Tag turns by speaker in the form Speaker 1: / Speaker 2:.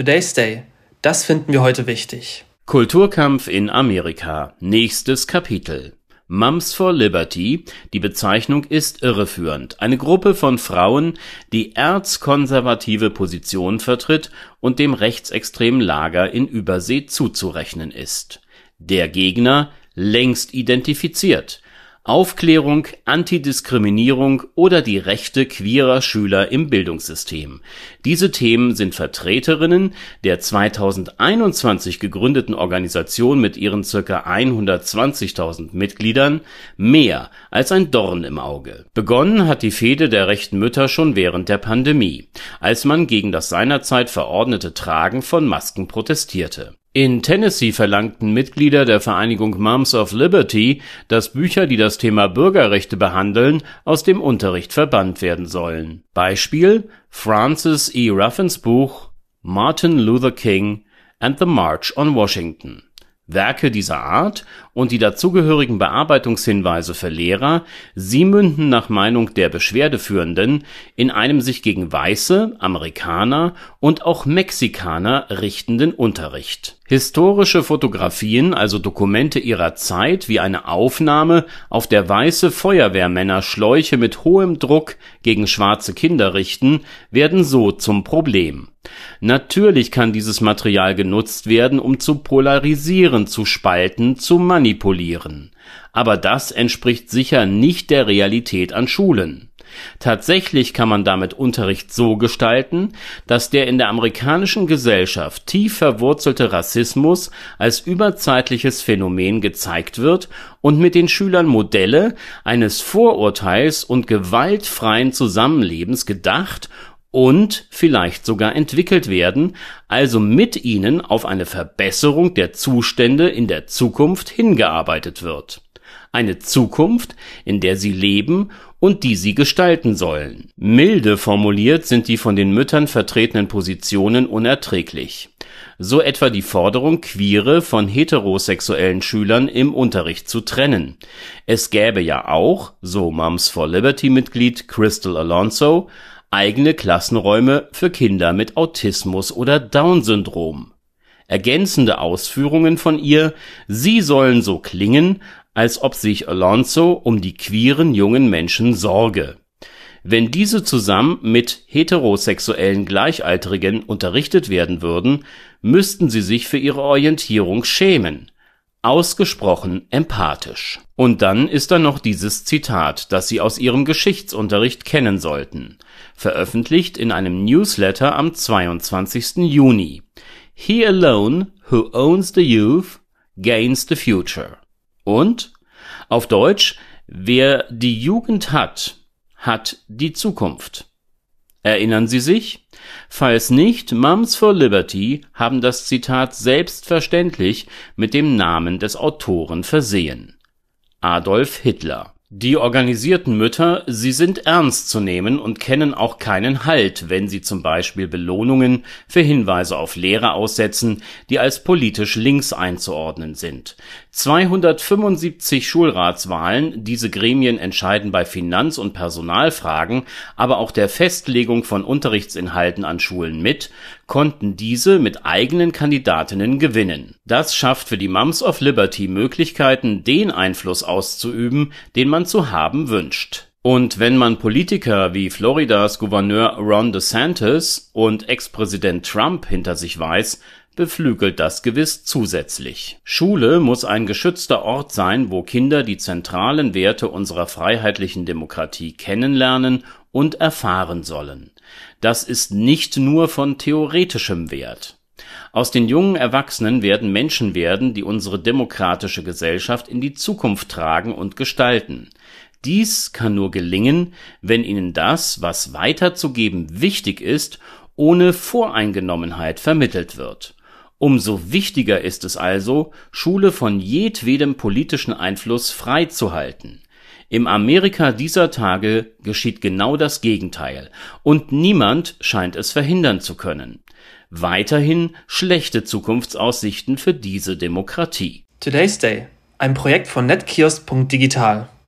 Speaker 1: Today's Day. Das finden wir heute wichtig.
Speaker 2: Kulturkampf in Amerika. Nächstes Kapitel. Mums for Liberty, die Bezeichnung ist irreführend. Eine Gruppe von Frauen, die erzkonservative Positionen vertritt und dem rechtsextremen Lager in Übersee zuzurechnen ist. Der Gegner längst identifiziert. Aufklärung, Antidiskriminierung oder die Rechte queerer Schüler im Bildungssystem. Diese Themen sind Vertreterinnen der 2021 gegründeten Organisation mit ihren circa 120.000 Mitgliedern mehr als ein Dorn im Auge. Begonnen hat die Fehde der rechten Mütter schon während der Pandemie, als man gegen das seinerzeit verordnete Tragen von Masken protestierte in Tennessee verlangten Mitglieder der Vereinigung Moms of Liberty, dass Bücher, die das Thema Bürgerrechte behandeln, aus dem Unterricht verbannt werden sollen. Beispiel Francis E. Ruffins Buch Martin Luther King and the March on Washington Werke dieser Art und die dazugehörigen Bearbeitungshinweise für Lehrer, sie münden nach Meinung der Beschwerdeführenden in einem sich gegen Weiße, Amerikaner und auch Mexikaner richtenden Unterricht. Historische Fotografien, also Dokumente ihrer Zeit, wie eine Aufnahme, auf der weiße Feuerwehrmänner Schläuche mit hohem Druck gegen schwarze Kinder richten, werden so zum Problem Natürlich kann dieses Material genutzt werden, um zu polarisieren, zu spalten, zu manipulieren. Aber das entspricht sicher nicht der Realität an Schulen. Tatsächlich kann man damit Unterricht so gestalten, dass der in der amerikanischen Gesellschaft tief verwurzelte Rassismus als überzeitliches Phänomen gezeigt wird und mit den Schülern Modelle eines Vorurteils und gewaltfreien Zusammenlebens gedacht und vielleicht sogar entwickelt werden, also mit ihnen auf eine Verbesserung der Zustände in der Zukunft hingearbeitet wird. Eine Zukunft, in der sie leben und die sie gestalten sollen. Milde formuliert sind die von den Müttern vertretenen Positionen unerträglich. So etwa die Forderung, queere von heterosexuellen Schülern im Unterricht zu trennen. Es gäbe ja auch, so Moms for Liberty Mitglied Crystal Alonso, eigene Klassenräume für Kinder mit Autismus oder Down-Syndrom. Ergänzende Ausführungen von ihr, sie sollen so klingen, als ob sich Alonso um die queeren jungen Menschen sorge. Wenn diese zusammen mit heterosexuellen Gleichaltrigen unterrichtet werden würden, müssten sie sich für ihre Orientierung schämen ausgesprochen empathisch. Und dann ist da noch dieses Zitat, das Sie aus Ihrem Geschichtsunterricht kennen sollten, veröffentlicht in einem Newsletter am 22. Juni. He alone who owns the youth gains the future. Und auf Deutsch, wer die Jugend hat, hat die Zukunft. Erinnern Sie sich? Falls nicht, Mums for Liberty haben das Zitat selbstverständlich mit dem Namen des Autoren versehen. Adolf Hitler die organisierten Mütter, sie sind ernst zu nehmen und kennen auch keinen Halt, wenn sie zum Beispiel Belohnungen für Hinweise auf Lehrer aussetzen, die als politisch links einzuordnen sind. 275 Schulratswahlen, diese Gremien entscheiden bei Finanz- und Personalfragen, aber auch der Festlegung von Unterrichtsinhalten an Schulen mit, konnten diese mit eigenen Kandidatinnen gewinnen. Das schafft für die Mums of Liberty Möglichkeiten, den Einfluss auszuüben, den man zu haben wünscht. Und wenn man Politiker wie Floridas Gouverneur Ron DeSantis und Ex-Präsident Trump hinter sich weiß, beflügelt das gewiss zusätzlich. Schule muss ein geschützter Ort sein, wo Kinder die zentralen Werte unserer freiheitlichen Demokratie kennenlernen und erfahren sollen. Das ist nicht nur von theoretischem Wert. Aus den jungen Erwachsenen werden Menschen werden, die unsere demokratische Gesellschaft in die Zukunft tragen und gestalten. Dies kann nur gelingen, wenn ihnen das, was weiterzugeben wichtig ist, ohne Voreingenommenheit vermittelt wird. Umso wichtiger ist es also, Schule von jedwedem politischen Einfluss freizuhalten. Im Amerika dieser Tage geschieht genau das Gegenteil, und niemand scheint es verhindern zu können. Weiterhin schlechte Zukunftsaussichten für diese Demokratie.
Speaker 1: Today's Day, ein Projekt von netkiosk.digital.